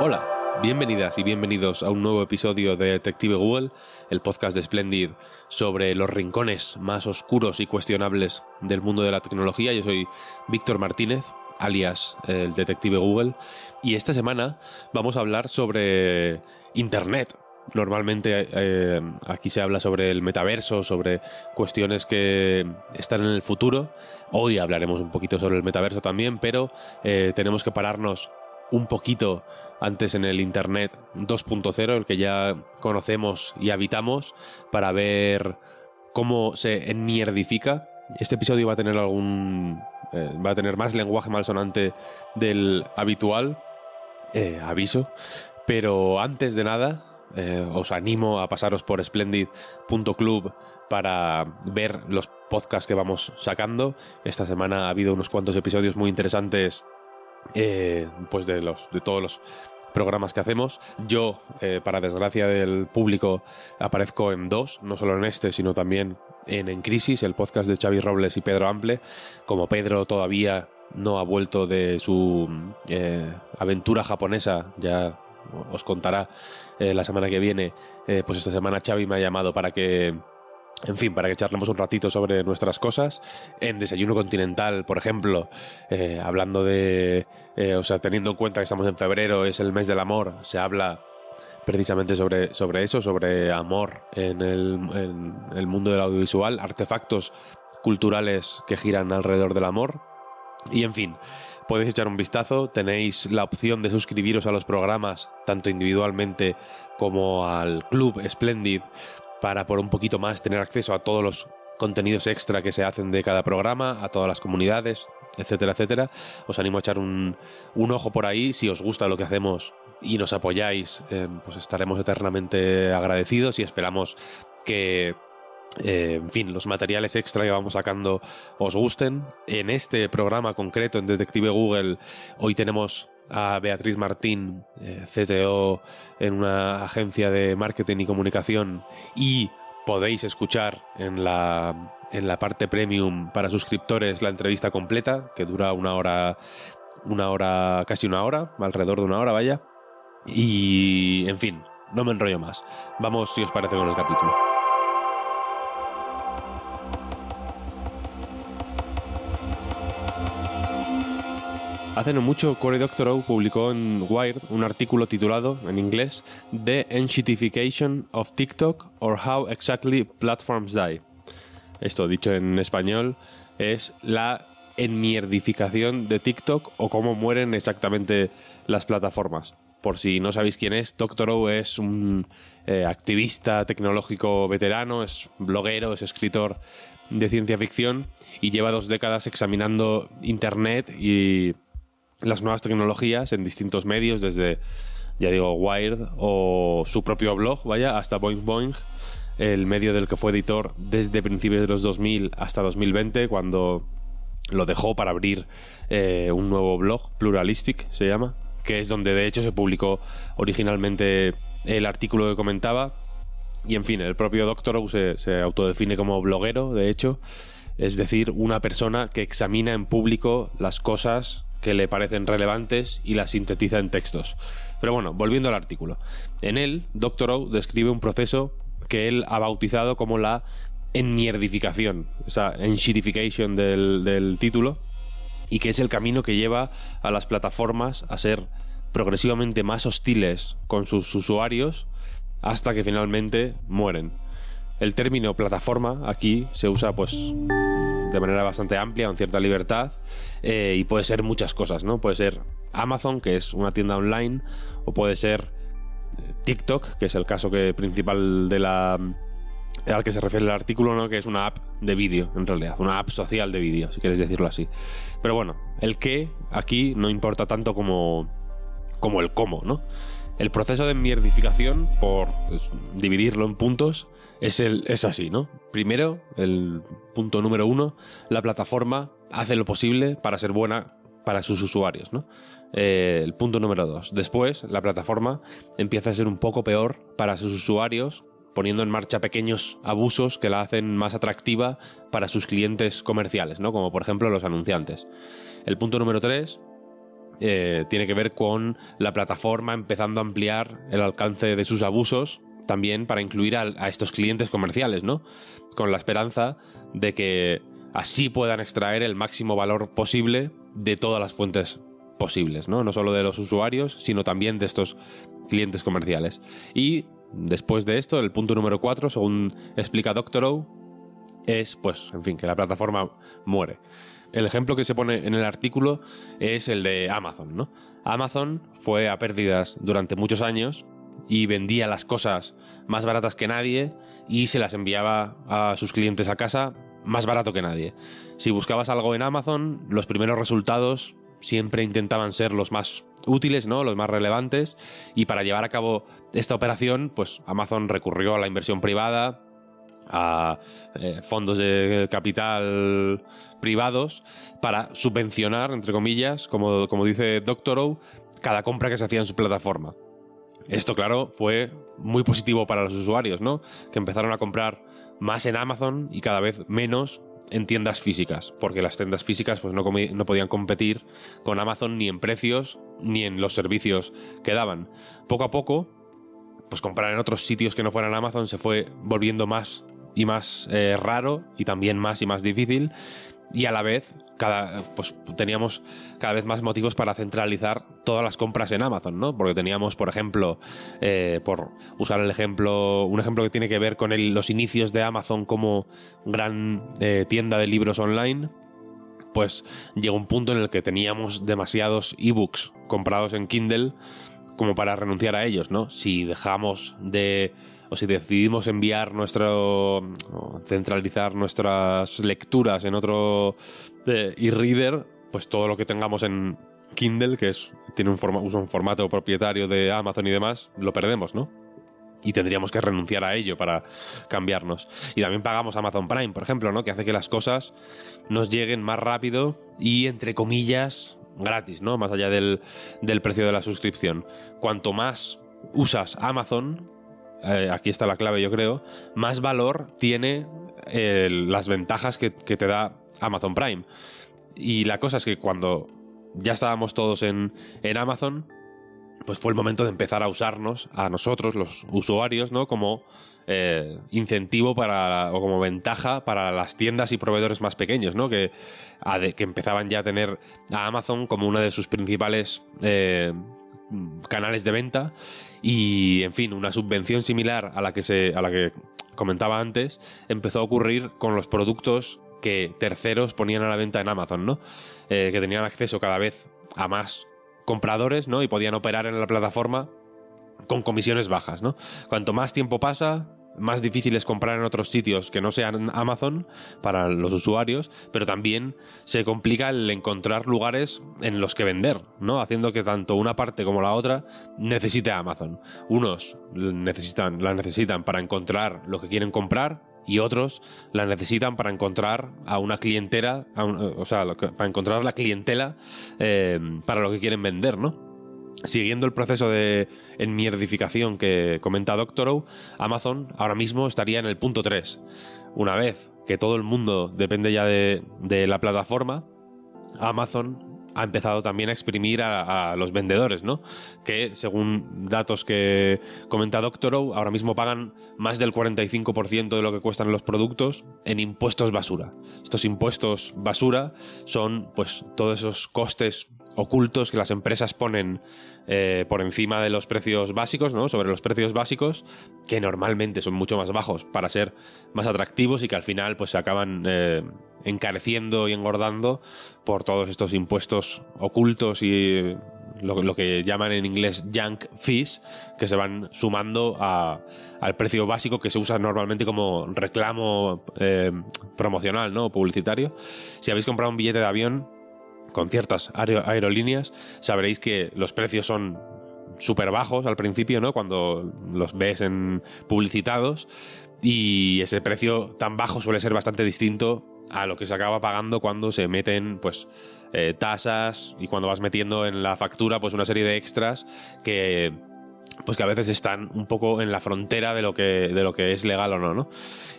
Hola, bienvenidas y bienvenidos a un nuevo episodio de Detective Google, el podcast de Splendid sobre los rincones más oscuros y cuestionables del mundo de la tecnología. Yo soy Víctor Martínez, alias el Detective Google, y esta semana vamos a hablar sobre Internet. Normalmente eh, aquí se habla sobre el metaverso, sobre cuestiones que están en el futuro. Hoy hablaremos un poquito sobre el metaverso también, pero eh, tenemos que pararnos un poquito antes en el Internet 2.0, el que ya conocemos y habitamos, para ver cómo se enmierdifica. Este episodio va a tener algún. eh, va a tener más lenguaje malsonante del habitual. eh, aviso. Pero antes de nada, eh, os animo a pasaros por splendid.club para ver los podcasts que vamos sacando. Esta semana ha habido unos cuantos episodios muy interesantes eh, pues de los de todos los programas que hacemos. Yo, eh, para desgracia del público, aparezco en dos, no solo en este, sino también en En Crisis, el podcast de Xavi Robles y Pedro Ample. Como Pedro todavía no ha vuelto de su eh, aventura japonesa, ya os contará eh, la semana que viene, pues esta semana Xavi me ha llamado para que en fin, para que charlemos un ratito sobre nuestras cosas. En Desayuno Continental, por ejemplo, eh, hablando de. eh, o sea, teniendo en cuenta que estamos en febrero, es el mes del amor, se habla precisamente sobre, sobre eso, sobre amor en el, en el mundo del audiovisual, artefactos culturales que giran alrededor del amor. Y en fin, podéis echar un vistazo, tenéis la opción de suscribiros a los programas, tanto individualmente como al Club Splendid, para por un poquito más tener acceso a todos los contenidos extra que se hacen de cada programa, a todas las comunidades, etcétera, etcétera. Os animo a echar un, un ojo por ahí si os gusta lo que hacemos y nos apoyáis, eh, pues estaremos eternamente agradecidos y esperamos que eh, en fin, los materiales extra que vamos sacando os gusten. En este programa concreto, en Detective Google, hoy tenemos a Beatriz Martín, eh, CTO en una agencia de marketing y comunicación, y podéis escuchar en la, en la parte premium para suscriptores la entrevista completa, que dura una hora, una hora, casi una hora, alrededor de una hora, vaya. Y, en fin, no me enrollo más. Vamos, si os parece, con el capítulo. Hace no mucho, Cory Doctorow publicó en Wired un artículo titulado, en inglés, The Enshittification of TikTok or How Exactly Platforms Die. Esto, dicho en español, es la enmierdificación de TikTok o cómo mueren exactamente las plataformas. Por si no sabéis quién es, Doctorow es un eh, activista tecnológico veterano, es bloguero, es escritor de ciencia ficción y lleva dos décadas examinando Internet y las nuevas tecnologías en distintos medios, desde, ya digo, Wired o su propio blog, vaya, hasta Boing Boing, el medio del que fue editor desde principios de los 2000 hasta 2020, cuando lo dejó para abrir eh, un nuevo blog, Pluralistic se llama, que es donde de hecho se publicó originalmente el artículo que comentaba. Y en fin, el propio Doctorow se, se autodefine como bloguero, de hecho, es decir, una persona que examina en público las cosas que le parecen relevantes y las sintetiza en textos. Pero bueno, volviendo al artículo. En él, Doctorow describe un proceso que él ha bautizado como la enmierdificación, esa enshittification del, del título, y que es el camino que lleva a las plataformas a ser progresivamente más hostiles con sus usuarios hasta que finalmente mueren. El término plataforma aquí se usa pues de manera bastante amplia, con cierta libertad, eh, y puede ser muchas cosas, ¿no? Puede ser Amazon, que es una tienda online, o puede ser eh, TikTok, que es el caso que, principal de la al que se refiere el artículo, ¿no? Que es una app de vídeo, en realidad, una app social de vídeo, si quieres decirlo así. Pero bueno, el qué aquí no importa tanto como, como el cómo, ¿no? El proceso de mierdificación, por dividirlo en puntos, es, el, es así, ¿no? Primero, el punto número uno, la plataforma hace lo posible para ser buena para sus usuarios, ¿no? Eh, el punto número dos, después, la plataforma empieza a ser un poco peor para sus usuarios, poniendo en marcha pequeños abusos que la hacen más atractiva para sus clientes comerciales, ¿no? Como por ejemplo los anunciantes. El punto número tres, eh, tiene que ver con la plataforma empezando a ampliar el alcance de sus abusos también para incluir a, estos clientes comerciales, ¿no? Con la esperanza de que así puedan extraer el máximo valor posible de todas las fuentes posibles, ¿no? No solo de los usuarios, sino también de estos clientes comerciales. Y después de esto, el punto número 4, según explica Doctorow, es, pues, en fin, que la plataforma muere. El ejemplo que se pone en el artículo es el de Amazon, ¿no? Amazon fue a pérdidas durante muchos años y vendía las cosas más baratas que nadie y se las enviaba a sus clientes a casa más barato que nadie. Si buscabas algo en Amazon, los primeros resultados siempre intentaban ser los más útiles, ¿no? Los más relevantes. Y para llevar a cabo esta operación, pues Amazon recurrió a la inversión privada, a eh, fondos de capital privados, para subvencionar, entre comillas, como, como dice Doctorow, cada compra que se hacía en su plataforma. Esto, claro, fue muy positivo para los usuarios, ¿no? Que empezaron a comprar más en Amazon y cada vez menos en tiendas físicas, porque las tiendas físicas pues, no, no, podían competir con Amazon ni en precios ni en los servicios que daban. Poco a poco, pues comprar en otros sitios que no fueran Amazon se fue volviendo más y más eh, raro y también más y más difícil y a la vez cada, pues teníamos cada vez más motivos para centralizar todas las compras en Amazon, ¿no? Porque teníamos, por ejemplo, eh, por usar el ejemplo, un ejemplo que tiene que ver con los inicios de Amazon como gran eh, tienda de libros online, pues llegó un punto en el que teníamos demasiados ebooks comprados en Kindle como para renunciar a ellos, ¿no? Si dejamos de o si decidimos enviar nuestro centralizar nuestras lecturas en otro eh, e-reader, pues todo lo que tengamos en Kindle, que es tiene un, usa un formato propietario de Amazon y demás, lo perdemos, ¿no? Y tendríamos que renunciar a ello para cambiarnos. Y también pagamos Amazon Prime, por ejemplo, ¿no? Que hace que las cosas nos lleguen más rápido y, entre comillas, gratis, ¿no? Más allá del, del precio de la suscripción. Cuanto más usas Amazon, eh, aquí está la clave yo creo, más valor tiene las ventajas que, te da Amazon Prime. Y la cosa es que cuando ya estábamos todos en, en Amazon, pues fue el momento de empezar a usarnos a nosotros, los usuarios, ¿no? Como eh, incentivo para, o como ventaja para las tiendas y proveedores más pequeños, ¿no? Que, que empezaban ya a tener a Amazon como una de sus principales canales de venta y, en fin, una subvención similar a la que, se, a la que comentaba antes empezó a ocurrir con los productos que terceros ponían a la venta en Amazon, ¿no? Eh, que tenían acceso cada vez a más compradores, ¿no? Y podían operar en la plataforma con comisiones bajas, ¿no? Cuanto más tiempo pasa, más difícil es comprar en otros sitios que no sean Amazon para los usuarios, pero también se complica el encontrar lugares en los que vender, ¿no? Haciendo que tanto una parte como la otra necesite Amazon. Unos necesitan, la necesitan para encontrar lo que quieren comprar y otros la necesitan para encontrar a una clientela, o sea, para encontrar la clientela eh, para lo que quieren vender, ¿no? Siguiendo el proceso de enmierdificación que comenta Doctorow, Amazon ahora mismo estaría en el punto 3. Una vez que todo el mundo depende ya de, la plataforma, Amazon ha empezado también a exprimir a, los vendedores, ¿no? Que según datos que comenta Doctorow, ahora mismo pagan más del 45% de lo que cuestan los productos en impuestos basura. Estos impuestos basura son pues todos esos costes ocultos que las empresas ponen eh, por encima de los precios básicos, ¿no? Sobre los precios básicos, que normalmente son mucho más bajos para ser más atractivos y que al final pues se acaban eh, encareciendo y engordando por todos estos impuestos ocultos y lo, que llaman en inglés junk fees, que se van sumando al precio básico que se usa normalmente como reclamo eh, promocional, ¿no? Publicitario. Si habéis comprado un billete de avión, con ciertas aerolíneas, sabréis que los precios son súper bajos al principio, ¿no? Cuando los ves en publicitados. Y ese precio tan bajo suele ser bastante distinto a lo que se acaba pagando cuando se meten, pues, eh, tasas y cuando vas metiendo en la factura, pues, una serie de extras que pues que a veces están un poco en la frontera de lo que, de lo que es legal o no, ¿no?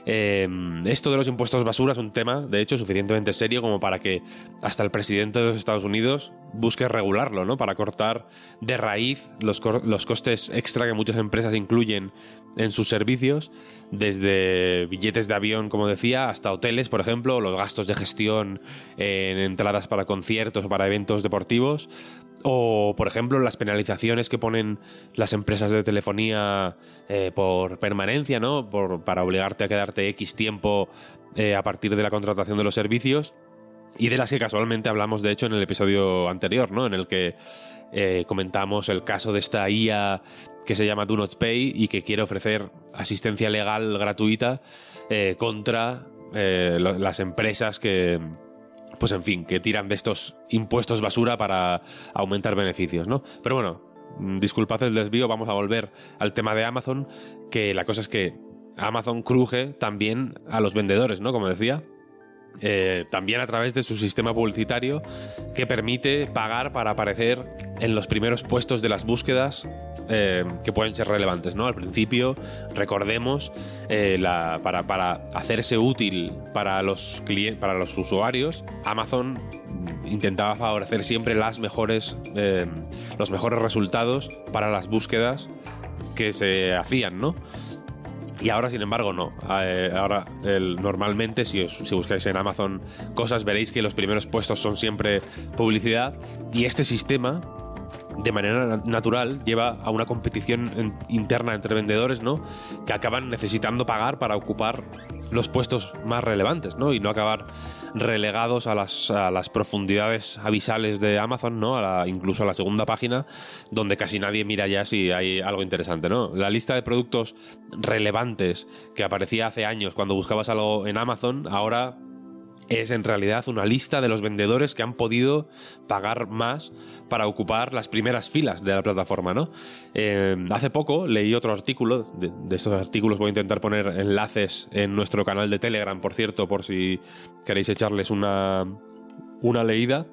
Eh, esto de los impuestos basura es un tema, de hecho, suficientemente serio como para que hasta el presidente de los Estados Unidos busque regularlo, ¿no? Para cortar de raíz los, los costes extra que muchas empresas incluyen en sus servicios, desde billetes de avión, como decía, hasta hoteles, por ejemplo, los gastos de gestión en entradas para conciertos o para eventos deportivos, o, por ejemplo, las penalizaciones que ponen las empresas de telefonía eh, por permanencia, ¿no? Por, para obligarte a quedarte X tiempo eh, a partir de la contratación de los servicios. Y de las que casualmente hablamos, de hecho, en el episodio anterior, ¿no? En el que eh, comentamos el caso de esta IA que se llama Do Not Pay y que quiere ofrecer asistencia legal gratuita contra las empresas que pues en fin, que tiran de estos impuestos basura para aumentar beneficios, ¿no? Pero bueno, mm, disculpad el desvío, vamos a volver al tema de Amazon, que la cosa es que Amazon cruje también a los vendedores, ¿no? Como decía. Eh, también a través de su sistema publicitario que permite pagar para aparecer en los primeros puestos de las búsquedas eh, que pueden ser relevantes. ¿no? Al principio, recordemos, eh, la, para, para, hacerse útil para los, para los usuarios, Amazon intentaba favorecer siempre las mejores, los mejores resultados para las búsquedas que se hacían, ¿no? Y ahora, sin embargo, no. Eh, ahora, normalmente, si, si buscáis en Amazon cosas, veréis que los primeros puestos son siempre publicidad. Y este sistema, de manera natural, lleva a una competición interna entre vendedores, ¿no? Que acaban necesitando pagar para ocupar los puestos más relevantes, ¿no? Y no acabar relegados a las, a las profundidades avisales de Amazon, ¿no? A incluso a la segunda página, donde casi nadie mira ya si hay algo interesante, ¿no? La lista de productos relevantes que aparecía hace años cuando buscabas algo en Amazon, ahora es en realidad una lista de los vendedores que han podido pagar más para ocupar las primeras filas de la plataforma, ¿no? Eh, hace poco leí otro artículo, de, estos artículos voy a intentar poner enlaces en nuestro canal de Telegram, por cierto, por si queréis echarles una, una leída.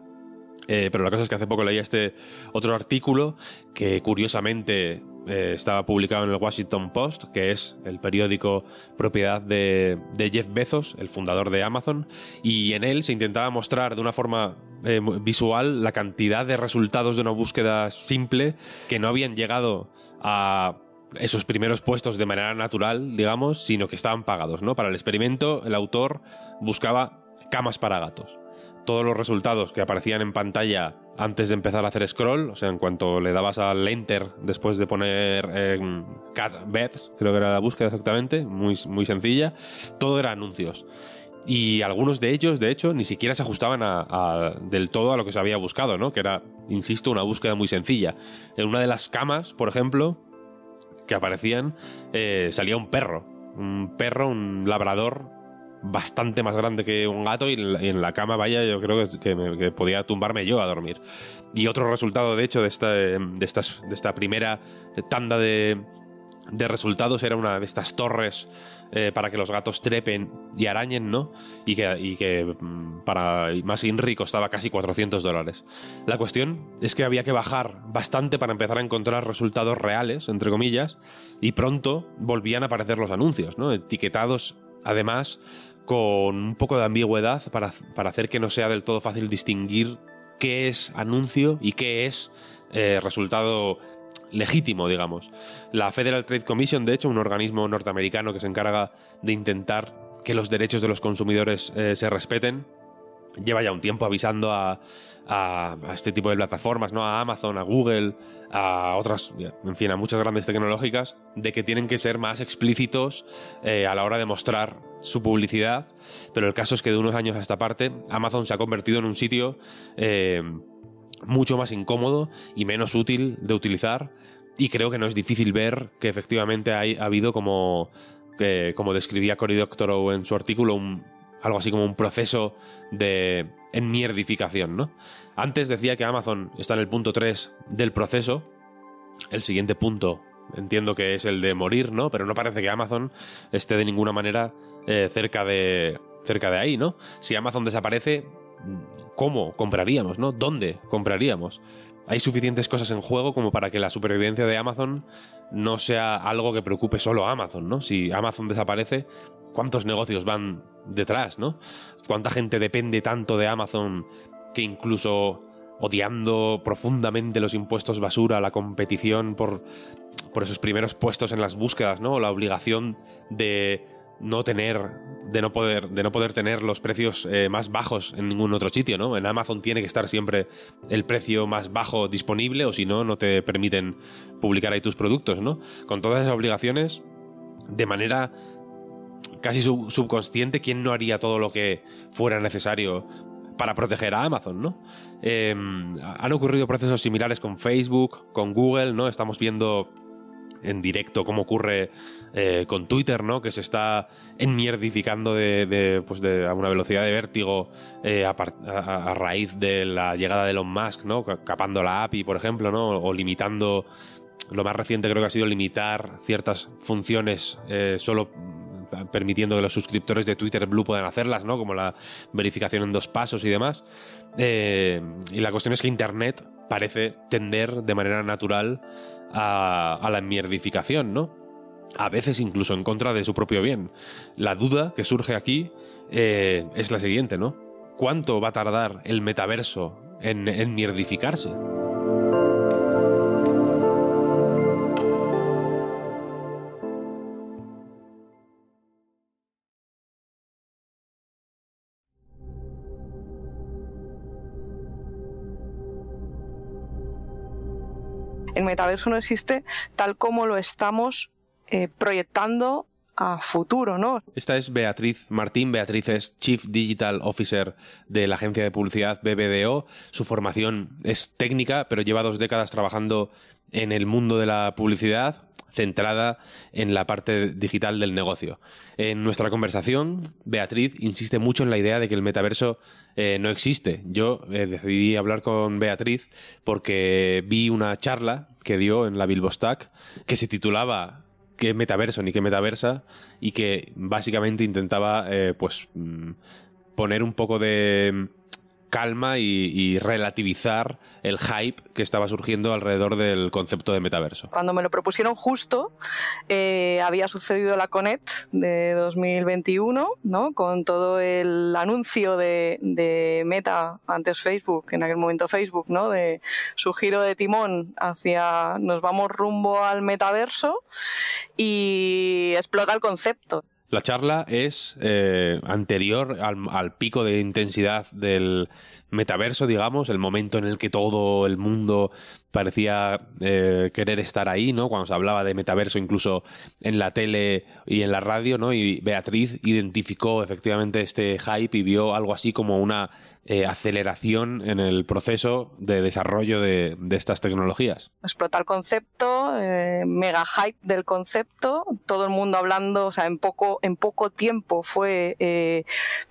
Eh, pero la cosa es que hace poco leí este otro artículo que curiosamente eh, estaba publicado en el Washington Post, que es el periódico propiedad de, Jeff Bezos, el fundador de Amazon, y en él se intentaba mostrar de una forma eh, visual la cantidad de resultados de una búsqueda simple que no habían llegado a esos primeros puestos de manera natural, digamos, sino que estaban pagados, ¿no? Para el experimento, el autor buscaba camas para gatos todos los resultados que aparecían en pantalla antes de empezar a hacer scroll, o sea, en cuanto le dabas al enter después de poner eh, cat beds, creo que era la búsqueda exactamente, muy, muy sencilla, todo era anuncios. Y algunos de ellos, de hecho, ni siquiera se ajustaban a, del todo a lo que se había buscado, ¿no? Que era, insisto, una búsqueda muy sencilla. En una de las camas, por ejemplo, que aparecían, eh, salía un perro. Un perro, un labrador bastante más grande que un gato y en la, cama, vaya, yo creo que, podía tumbarme yo a dormir. Y otro resultado, de hecho, de esta, de estas, de esta primera tanda de, de resultados era una de estas torres eh, para que los gatos trepen y arañen, ¿no? Y que, y que mm, para más Inri costaba casi 400 dólares. La cuestión es que había que bajar bastante para empezar a encontrar resultados reales, entre comillas, y pronto volvían a aparecer los anuncios, ¿no? Etiquetados, además, con un poco de ambigüedad para, hacer que no sea del todo fácil distinguir qué es anuncio y qué es eh, resultado legítimo, digamos. La Federal Trade Commission, de hecho, un organismo norteamericano que se encarga de intentar que los derechos de los consumidores eh, se respeten, lleva ya un tiempo avisando a, a, este tipo de plataformas, ¿no? A Amazon, a Google, a otras, en fin, a muchas grandes tecnológicas, de que tienen que ser más explícitos eh, a la hora de mostrar su publicidad. Pero el caso es que de unos años a esta parte, Amazon se ha convertido en un sitio eh, mucho más incómodo y menos útil de utilizar. Y creo que no es difícil ver que efectivamente ha habido como, como describía Cory Doctorow en su artículo, un, algo así como un proceso de enmierdificación, ¿no? Antes decía que Amazon está en el punto 3 del proceso. El siguiente punto entiendo que es el de morir, ¿no? Pero no parece que Amazon esté de ninguna manera eh, cerca, de, cerca de ahí, ¿no? Si Amazon desaparece, cómo compraríamos, ¿no? ¿Dónde compraríamos? Hay suficientes cosas en juego como para que la supervivencia de Amazon no sea algo que preocupe solo a Amazon, ¿no? Si Amazon desaparece, ¿cuántos negocios van detrás, ¿no? ¿Cuánta gente depende tanto de Amazon que incluso odiando profundamente los impuestos basura, la competición por, por esos primeros puestos en las búsquedas, ¿no? La obligación de no tener, de no poder, de no poder tener los precios eh, más bajos en ningún otro sitio, ¿no? En Amazon tiene que estar siempre el precio más bajo disponible, o si no, no te permiten publicar ahí tus productos, ¿no? Con todas esas obligaciones, de manera casi subconsciente, ¿quién no haría todo lo que fuera necesario para proteger a Amazon, ¿no? Em, han ocurrido procesos similares con Facebook, con Google, ¿no? Estamos viendo en directo cómo ocurre eh, con Twitter, ¿no? Que se está enmierdificando de, pues de a una velocidad de vértigo eh, a, raíz de la llegada de Elon Musk, ¿no? Capando la API, por ejemplo, ¿no? O limitando. Lo más reciente creo que ha sido limitar ciertas funciones eh, solo permitiendo que los suscriptores de Twitter Blue puedan hacerlas, ¿no? Como la verificación en dos pasos y demás. y la cuestión es que Internet parece tender de manera natural a, la mierdificación, ¿no? A veces incluso en contra de su propio bien. La duda que surge aquí eh, es la siguiente, ¿no? ¿Cuánto va a tardar el metaverso en, en mierdificarse? Metaverso no existe tal como lo estamos eh, proyectando a futuro, ¿no? Esta es Beatriz Martín. Beatriz es Chief Digital Officer de la agencia de publicidad BBDO. Su formación es técnica, pero lleva dos décadas trabajando en el mundo de la publicidad, centrada en la parte digital del negocio. En nuestra conversación, Beatriz insiste mucho en la idea de que el metaverso eh, no existe. Yo eh, decidí hablar con Beatriz porque vi una charla que dio en la Bilbostack que se titulaba qué metaverso ni qué metaversa y que básicamente intentaba eh, pues mm, poner un poco de calma y, relativizar el hype que estaba surgiendo alrededor del concepto de metaverso. Cuando me lo propusieron justo, eh, había sucedido la Connect de 2021, ¿no? con todo el anuncio de, de, Meta, antes Facebook, en aquel momento Facebook, ¿no? de su giro de timón hacia nos vamos rumbo al metaverso y explota el concepto. La charla es eh, anterior al, pico de intensidad del metaverso, digamos, el momento en el que todo el mundo parecía eh, querer estar ahí, ¿no? Cuando se hablaba de metaverso incluso en la tele y en la radio, ¿no? Y Beatriz identificó efectivamente este hype y vio algo así como una eh, aceleración en el proceso de desarrollo de, estas tecnologías. Explota el concepto, eh, mega hype del concepto, todo el mundo hablando, o sea, en poco, en poco tiempo fue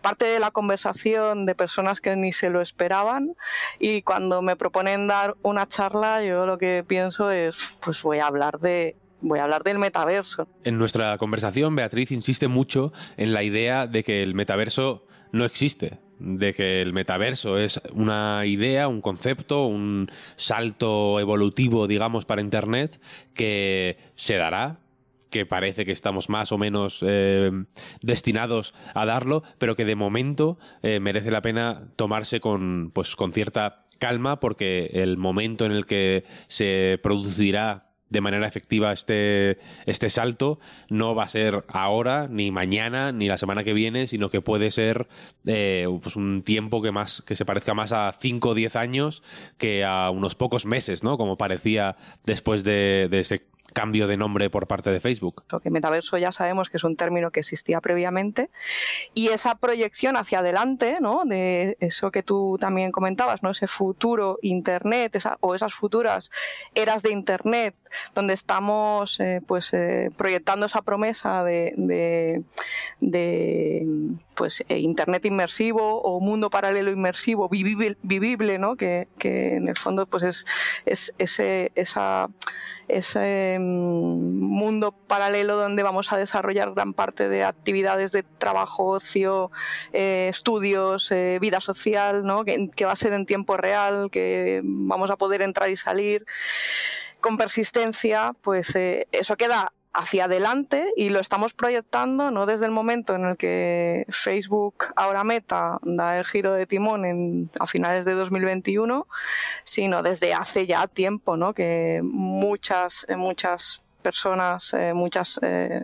parte de la conversación de personas que ni se lo esperaban y cuando me proponen dar una charla yo lo que pienso es, pues voy a hablar de voy a hablar del metaverso. En nuestra conversación, Beatriz insiste mucho en la idea de que el metaverso no existe, de que el metaverso es una idea, un concepto, un salto evolutivo, digamos, para Internet, que se dará, que parece que estamos más o menos eh, destinados a darlo, pero que de momento eh, merece la pena tomarse con, pues, con cierta calma porque el momento en el que se producirá de manera efectiva este, este salto no va a ser ahora, ni mañana, ni la semana que viene, sino que puede ser eh, pues un tiempo que más que se parezca más a 5 o 10 años que a unos pocos meses, ¿no? Como parecía después de, de ese cambio de nombre por parte de Facebook. Que metaverso ya sabemos que es un término que existía previamente y esa proyección hacia adelante, ¿no? De eso que tú también comentabas, ¿no? Ese futuro Internet o esas futuras eras de Internet donde estamos eh, pues eh, proyectando esa promesa de, pues eh, Internet inmersivo o mundo paralelo inmersivo vivible, ¿no? Que, en el fondo pues es, esa, ese mm, mundo paralelo donde vamos a desarrollar gran parte de actividades de trabajo, ocio, eh, estudios, eh, vida social, ¿no? que, va a ser en tiempo real, que vamos a poder entrar y salir con persistencia, pues eso queda hacia adelante y lo estamos proyectando no desde el momento en el que Facebook, ahora Meta, da el giro de timón en, a finales de 2021, sino desde hace ya tiempo, ¿no? que muchas, muchas personas, eh, muchas, eh,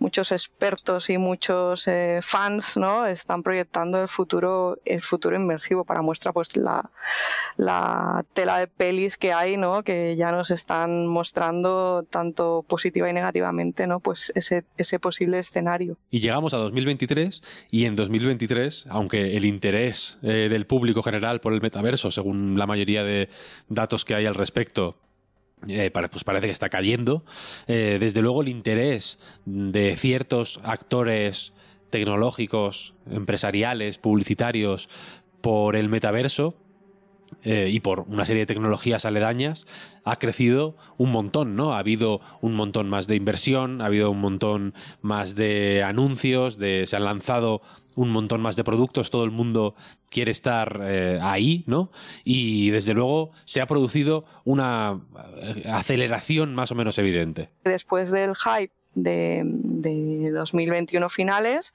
muchos expertos y muchos eh, fans ¿no? están proyectando el futuro, el futuro inmersivo para muestra pues la, la tela de pelis que hay, ¿no? que ya nos están mostrando tanto positiva y negativamente ¿no? pues ese, ese posible escenario. Y llegamos a 2023 y en 2023, aunque el interés del público general por el metaverso, según la mayoría de datos que hay al respecto, eh, pues parece que está cayendo. Eh, desde luego el interés de ciertos actores tecnológicos, empresariales, publicitarios por el metaverso eh, y por una serie de tecnologías aledañas ha crecido un montón, ¿no? Ha habido un montón más de inversión, ha habido un montón más de anuncios, se han lanzado un montón más de productos, todo el mundo quiere estar eh, ahí, ¿no? Y desde luego se ha producido una eh, aceleración más o menos evidente. Después del hype de, 2021 finales,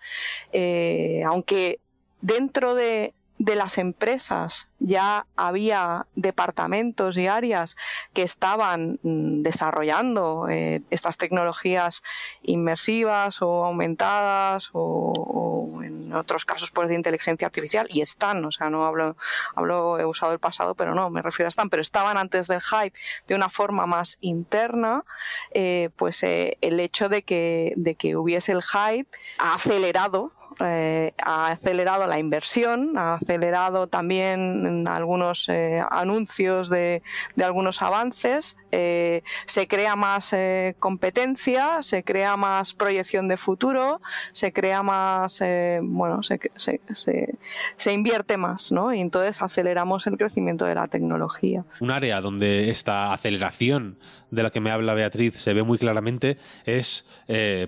aunque dentro de de las empresas. Ya había departamentos y áreas que estaban mm, desarrollando eh, estas tecnologías inmersivas o aumentadas o, en otros casos pues de inteligencia artificial y están, o sea, no hablo, hablo, he usado el pasado, pero no, me refiero a están, pero estaban antes del hype de una forma más interna, eh, pues eh, el hecho de que, de que hubiese el hype ha acelerado eh, ha acelerado la inversión, ha acelerado también algunos eh, anuncios de, algunos avances, eh, se crea más competencia, se crea más proyección de futuro, se crea más, bueno, se, se, invierte más, ¿no? Y entonces aceleramos el crecimiento de la tecnología. Un área donde esta aceleración de la que me habla Beatriz se ve muy claramente es,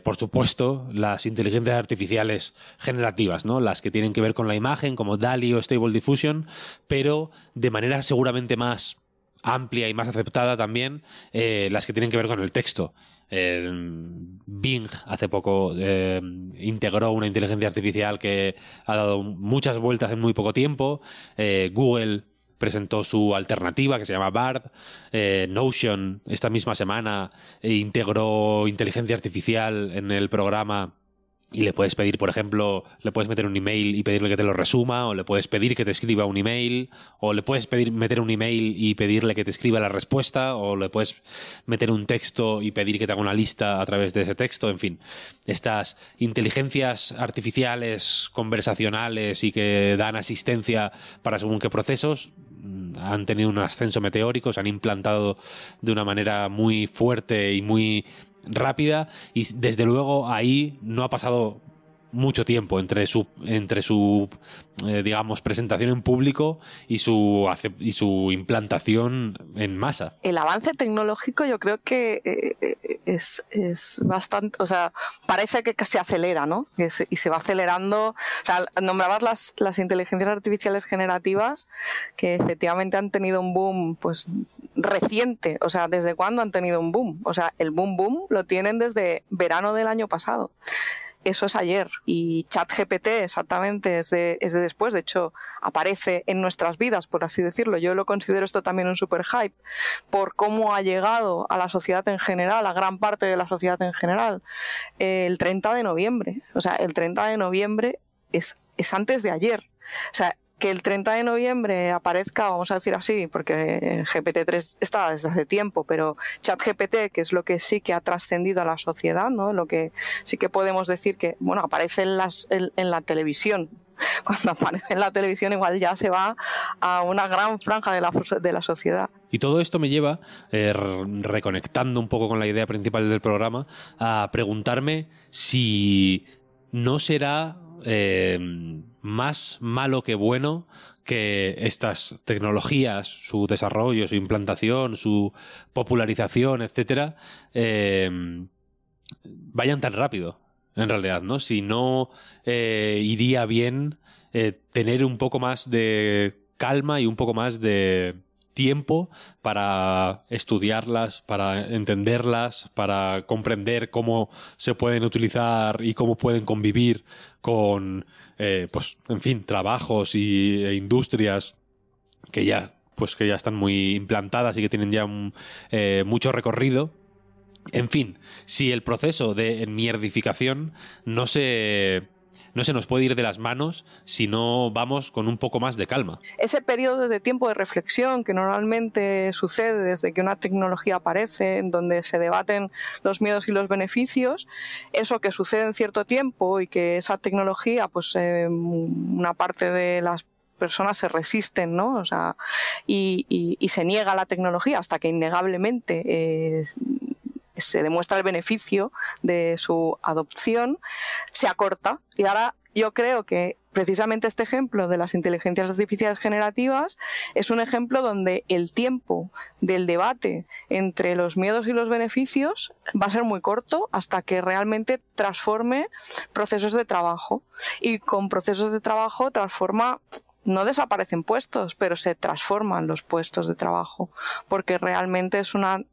por supuesto, las inteligencias artificiales generativas, ¿no? Las que tienen que ver con la imagen, como DALI o Stable Diffusion, pero de manera seguramente más amplia y más aceptada también eh, las que tienen que ver con el texto. Bing hace poco eh, integró una inteligencia artificial que ha dado muchas vueltas en muy poco tiempo. Eh, Google presentó su alternativa que se llama Bard. Notion esta misma semana integró inteligencia artificial en el programa y le puedes pedir, por ejemplo, le puedes meter un email y pedirle que te lo resuma, o le puedes pedir que te escriba un email, o le puedes pedir meter un email y pedirle que te escriba la respuesta, o le puedes meter un texto y pedir que te haga una lista a través de ese texto, en fin. Estas inteligencias artificiales, conversacionales y que dan asistencia para según qué procesos mm, han tenido un ascenso meteórico, se han implantado de una manera muy fuerte y muy rápida y desde luego ahí no ha pasado mucho tiempo entre su entre su eh, digamos presentación en público y su y su implantación en masa. El avance tecnológico yo creo que eh, eh, es, es, bastante o sea parece que se acelera no y se va acelerando. O sea nombrabas las las inteligencias artificiales generativas que efectivamente han tenido un boom pues reciente. O sea desde cuándo han tenido un boom o sea el boom boom lo tienen desde verano del año pasado eso es ayer. Y ChatGPT exactamente es de, es de después. De hecho, aparece en nuestras vidas, por así decirlo. Yo lo considero esto también un super hype por cómo ha llegado a la sociedad en general, a gran parte de la sociedad en general, el 30 de noviembre. O sea, el 30 de noviembre es, es antes de ayer. O sea, que el 30 de noviembre aparezca, vamos a decir así, porque GPT-3 estaba desde hace tiempo, pero ChatGPT, que es lo que sí que ha trascendido a la sociedad, ¿no? Lo que sí que podemos decir que, bueno, aparece en, la televisión, cuando aparece en la televisión igual ya se va a una gran franja de la, de la sociedad. Y todo esto me lleva, eh, reconectando un poco con la idea principal del programa, a preguntarme si no será eh, más malo que bueno que estas tecnologías, su desarrollo, su implantación, su popularización, etcétera, em, vayan tan rápido, en realidad, ¿no? Si no eh, iría bien eh, tener un poco más de calma y un poco más de tiempo para estudiarlas, para entenderlas, para comprender cómo se pueden utilizar y cómo pueden convivir con, eh, pues, en fin, trabajos y, e industrias que ya, pues, que ya están muy implantadas y que tienen ya eh, mucho recorrido. En fin, si el proceso de enmierdificación no se no se nos puede ir de las manos si no vamos con un poco más de calma. Ese periodo de tiempo de reflexión que normalmente sucede desde que una tecnología aparece, en donde se debaten los miedos y los beneficios, eso que sucede en cierto tiempo y que esa tecnología, pues eh, una parte de las personas se resisten, ¿no? O sea, y, se niega la tecnología hasta que innegablemente eh, se demuestra el beneficio de su adopción, se acorta. Y ahora yo creo que precisamente este ejemplo de las inteligencias artificiales generativas es un ejemplo donde el tiempo del debate entre los miedos y los beneficios va a ser muy corto hasta que realmente transforme procesos de trabajo. Y con procesos de trabajo transforma no desaparecen puestos, pero se transforman los puestos de trabajo, porque realmente es una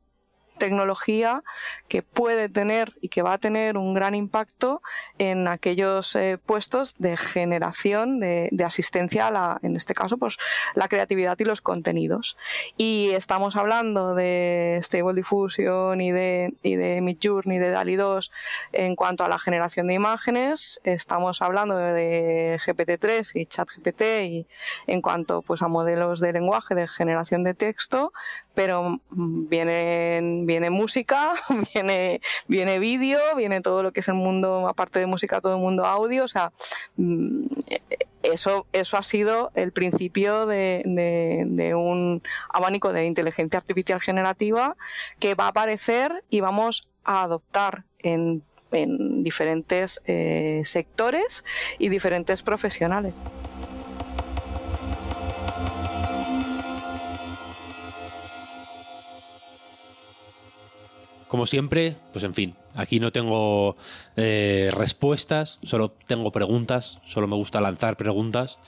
tecnología que puede tener y que va a tener un gran impacto en aquellos eh, puestos de generación de, asistencia a la, en este caso, pues la creatividad y los contenidos. Y estamos hablando de Stable Diffusion y de, y de Midjourney, de DALI 2 en cuanto a la generación de imágenes. Estamos hablando de GPT-3 y ChatGPT y en cuanto pues a modelos de lenguaje de generación de texto, pero viene, viene música, viene, viene vídeo, viene todo lo que es el mundo, aparte de música, todo el mundo audio, o sea, mm, eso, eso ha sido el principio de, un abanico de inteligencia artificial generativa que va a aparecer y vamos a adoptar en, diferentes eh, sectores y diferentes profesionales. Como siempre, pues en fin, aquí no tengo eh, respuestas, solo tengo preguntas, solo me gusta lanzar preguntas,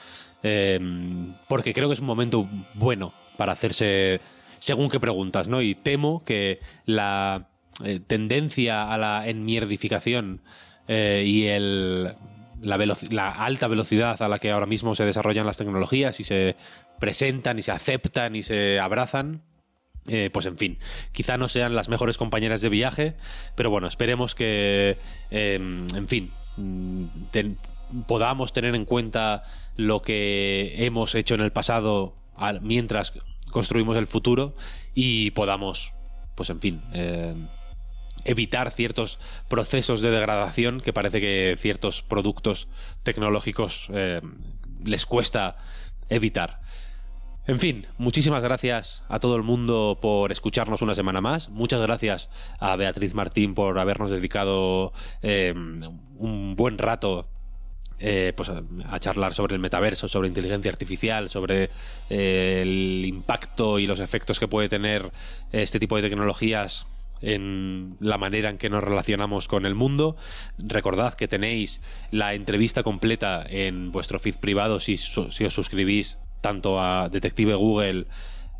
em, porque creo que es un momento bueno para hacerse según qué preguntas, ¿no? Y temo que la eh, tendencia a la enmierdificación eh, y el, la, la, alta velocidad a la que ahora mismo se desarrollan las tecnologías y se presentan y se aceptan y se abrazan, eh, pues en fin, quizá no sean las mejores compañeras de viaje, pero bueno, esperemos que, em, en fin, mm, podamos tener en cuenta lo que hemos hecho en el pasado mientras construimos el futuro y podamos, pues en fin, em, evitar ciertos procesos de degradación que parece que ciertos productos tecnológicos em, les cuesta evitar. En fin, muchísimas gracias a todo el mundo por escucharnos una semana más. Muchas gracias a Beatriz Martín por habernos dedicado eh, un buen rato eh, pues a, charlar sobre el metaverso, sobre inteligencia artificial, sobre eh, el impacto y los efectos que puede tener este tipo de tecnologías en la manera en que nos relacionamos con el mundo. Recordad que tenéis la entrevista completa en vuestro feed privado si, si os suscribís tanto a Detective Google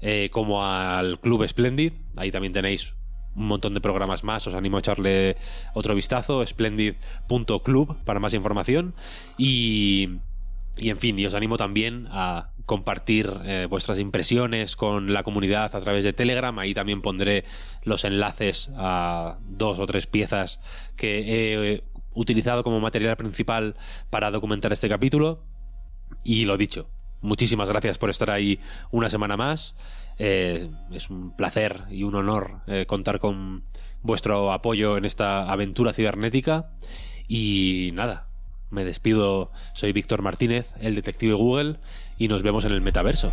eh, como al Club Splendid. Ahí también tenéis un montón de programas más. Os animo a echarle otro vistazo. Splendid.club para más información. Y, y en fin, y os animo también a compartir eh, vuestras impresiones con la comunidad a través de Telegram. Ahí también pondré los enlaces a dos o tres piezas que he utilizado como material principal para documentar este capítulo. Y lo dicho, muchísimas gracias por estar ahí una semana más. Eh, es un placer y un honor eh, contar con vuestro apoyo en esta aventura cibernética. Y nada, me despido. Soy Víctor Martínez, el detective Google, y nos vemos en el metaverso.